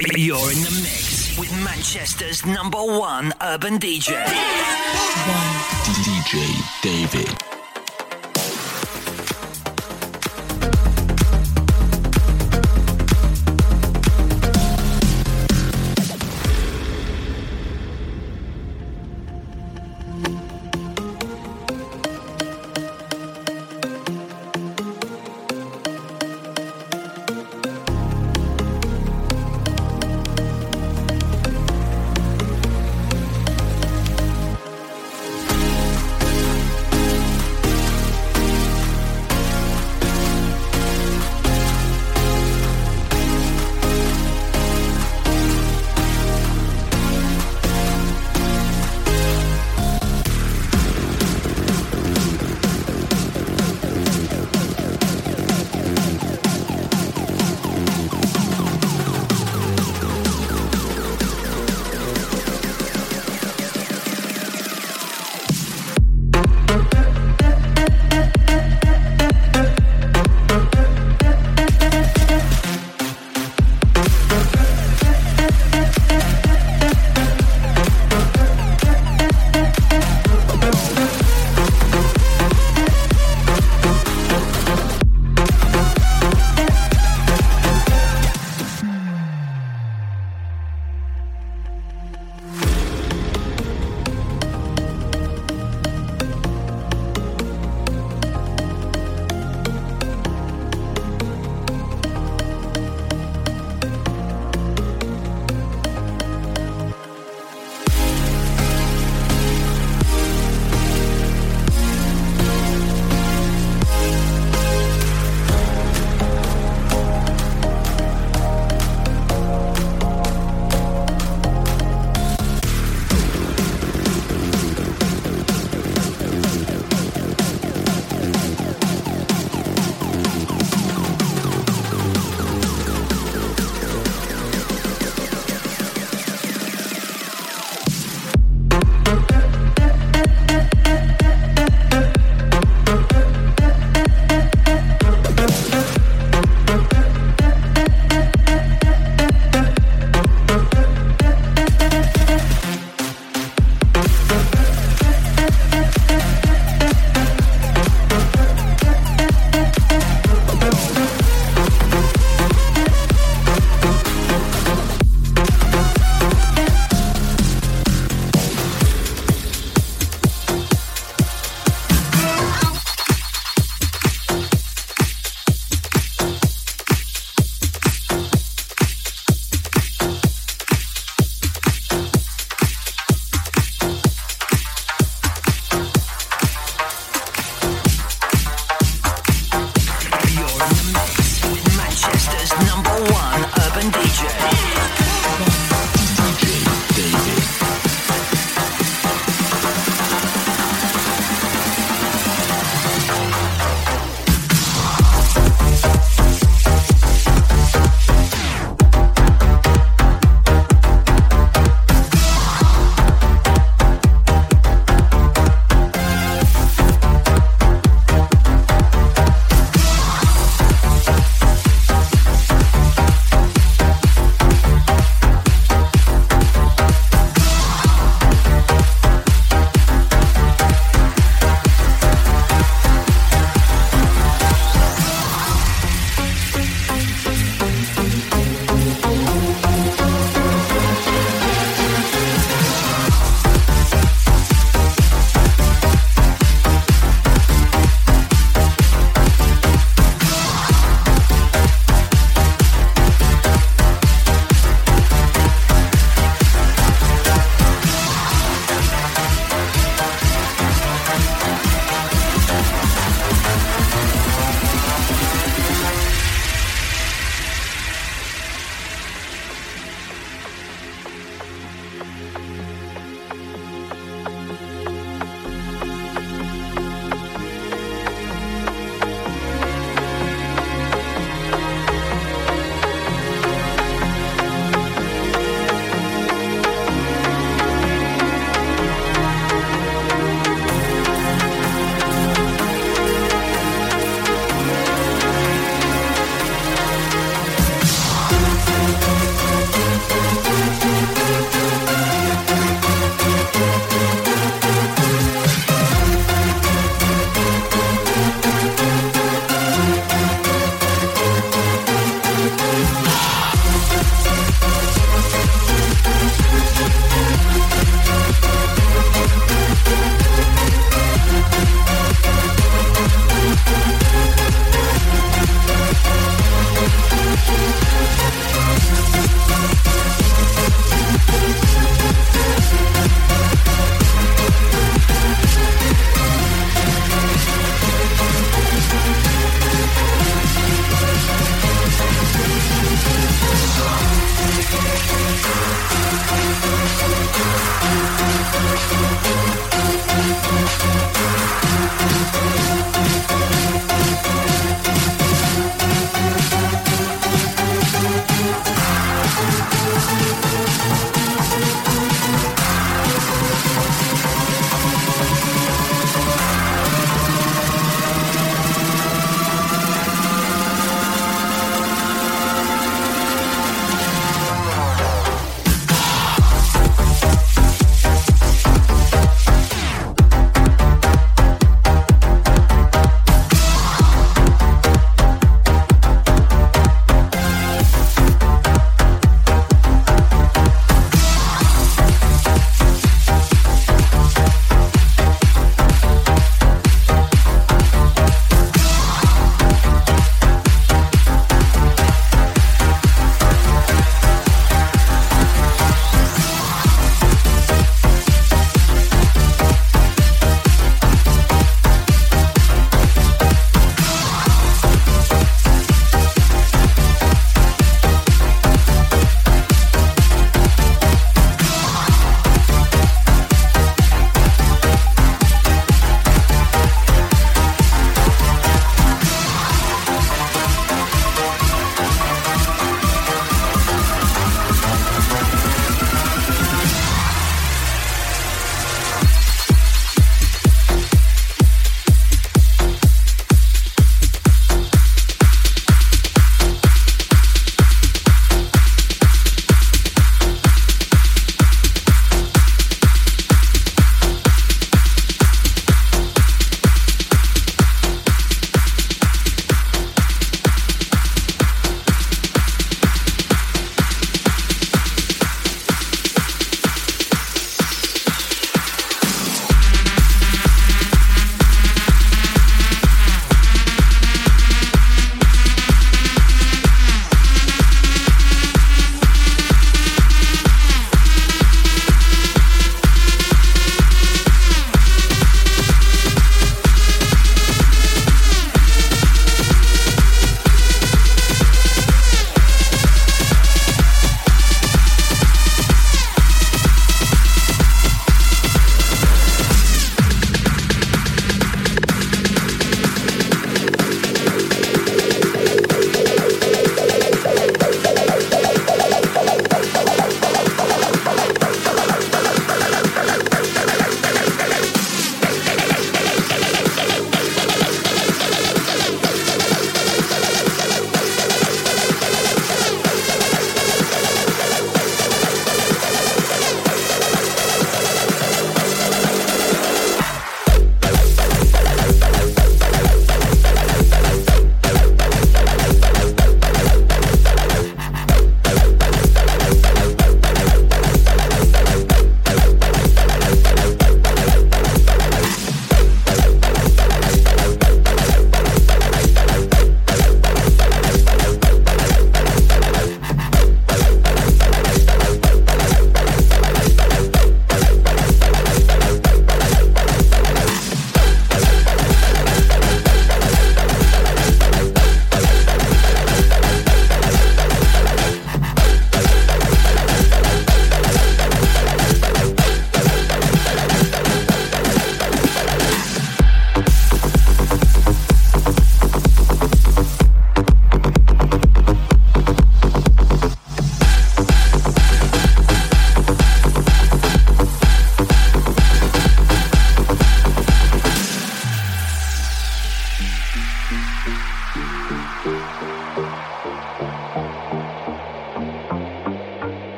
You're in the mix with Manchester's number one urban DJ. DJ David.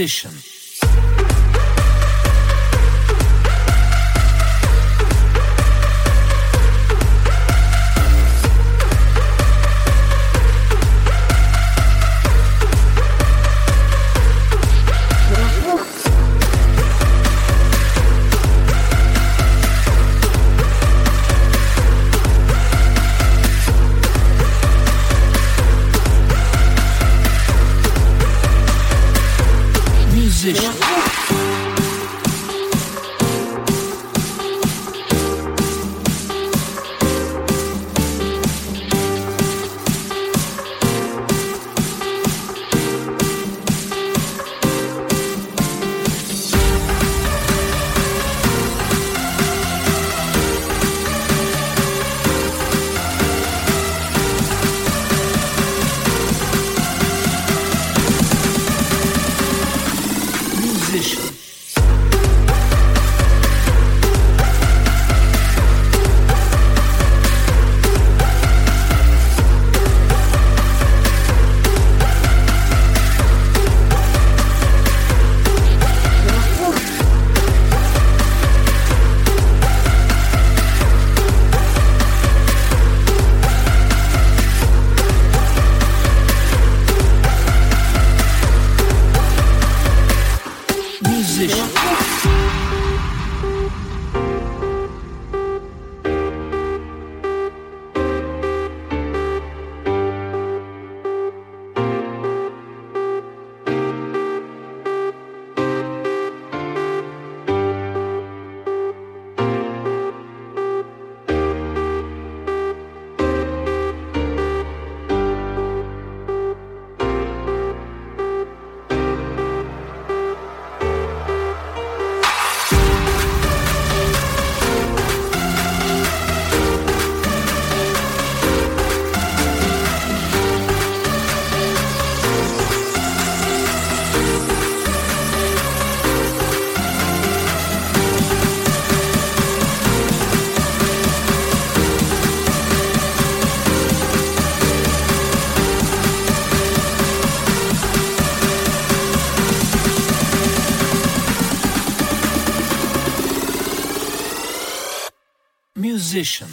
Musician. Musician.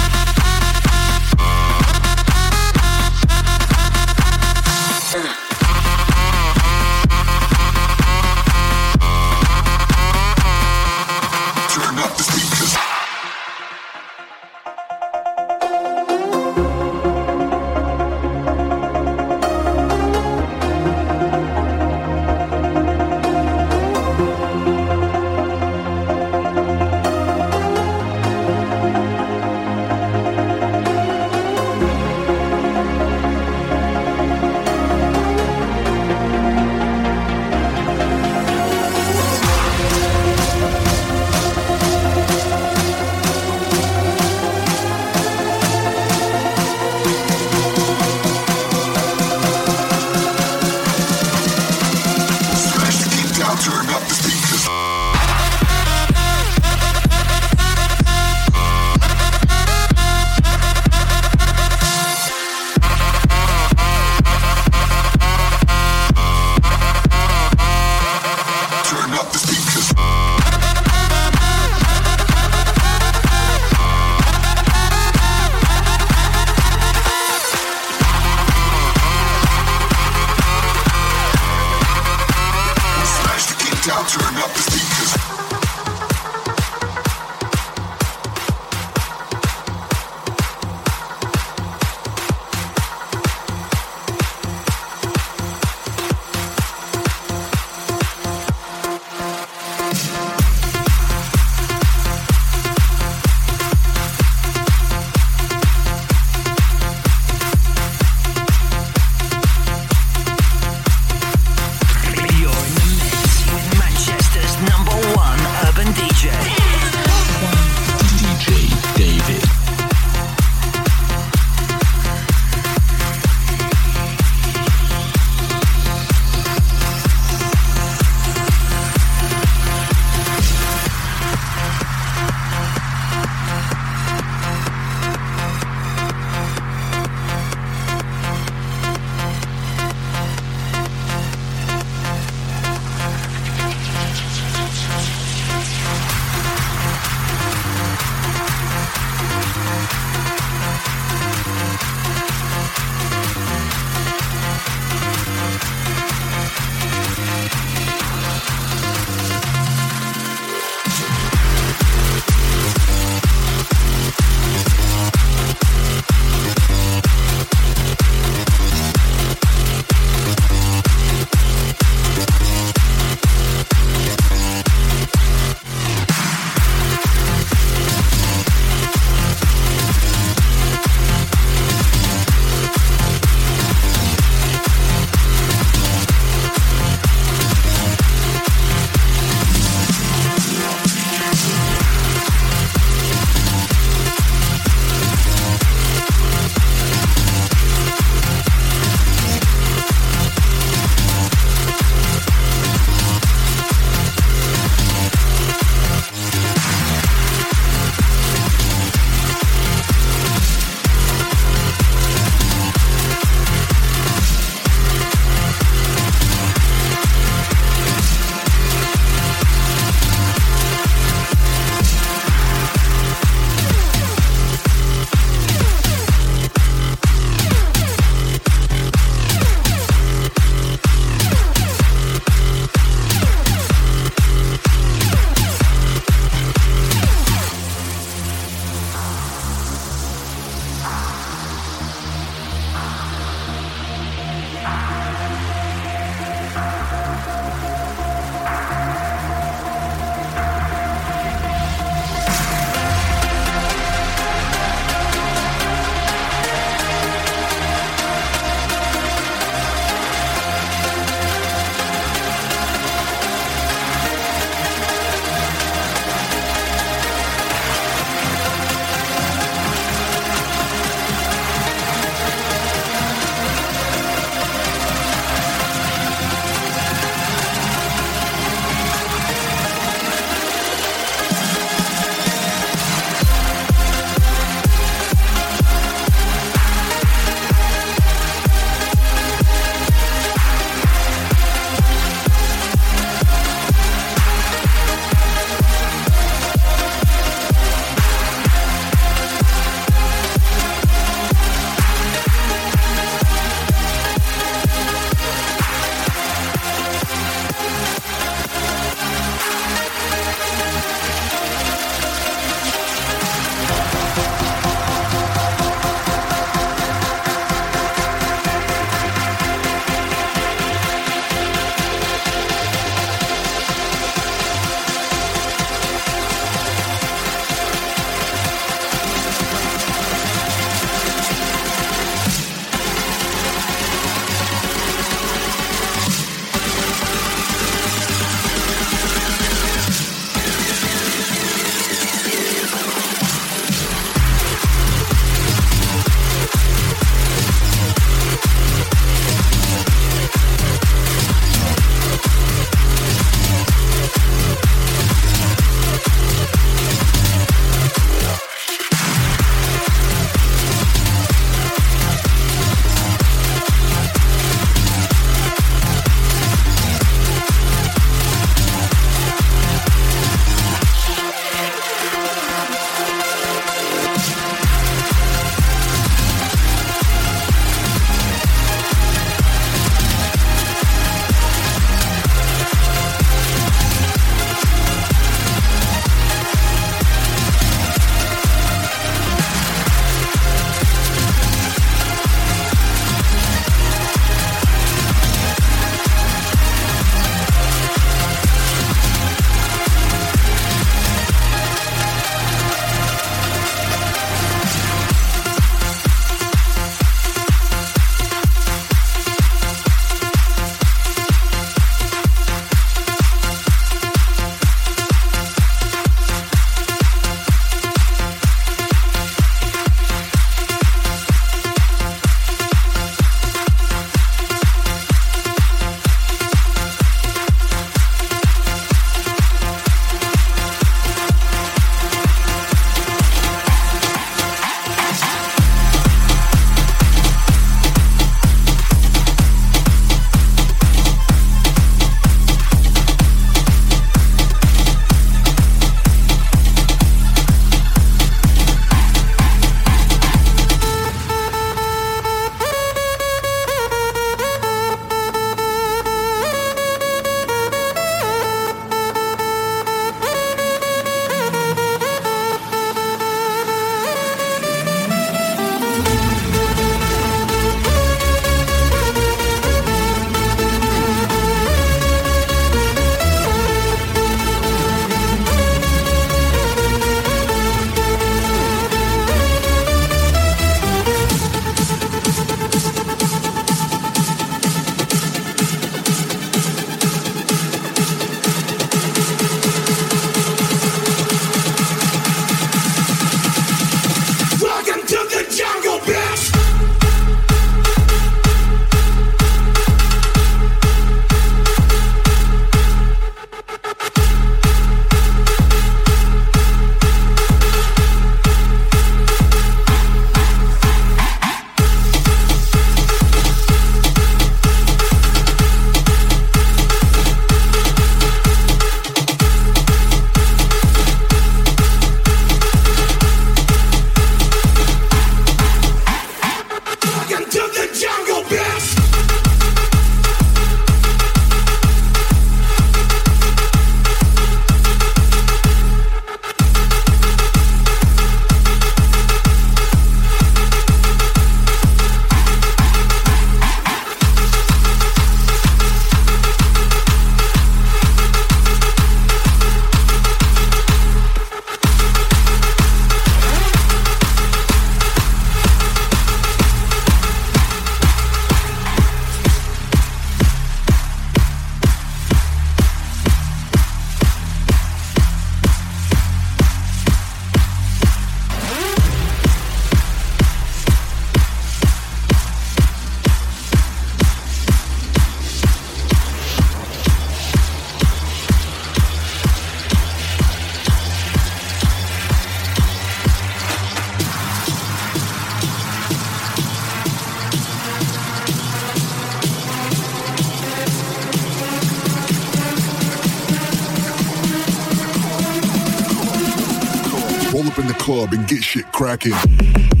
Get shit cracking.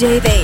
DJ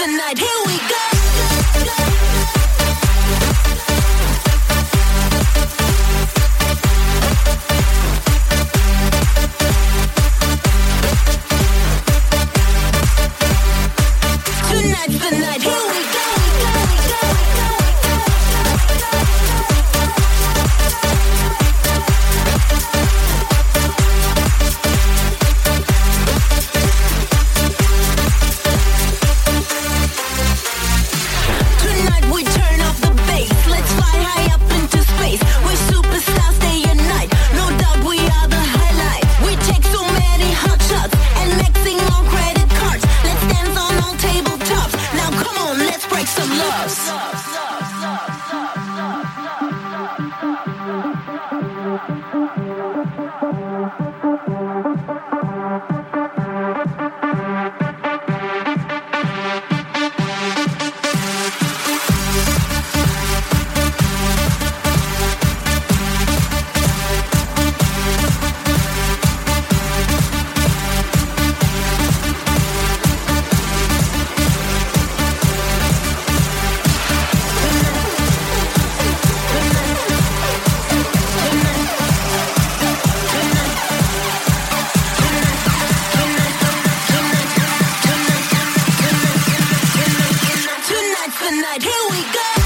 Tonight. Here we go. we go.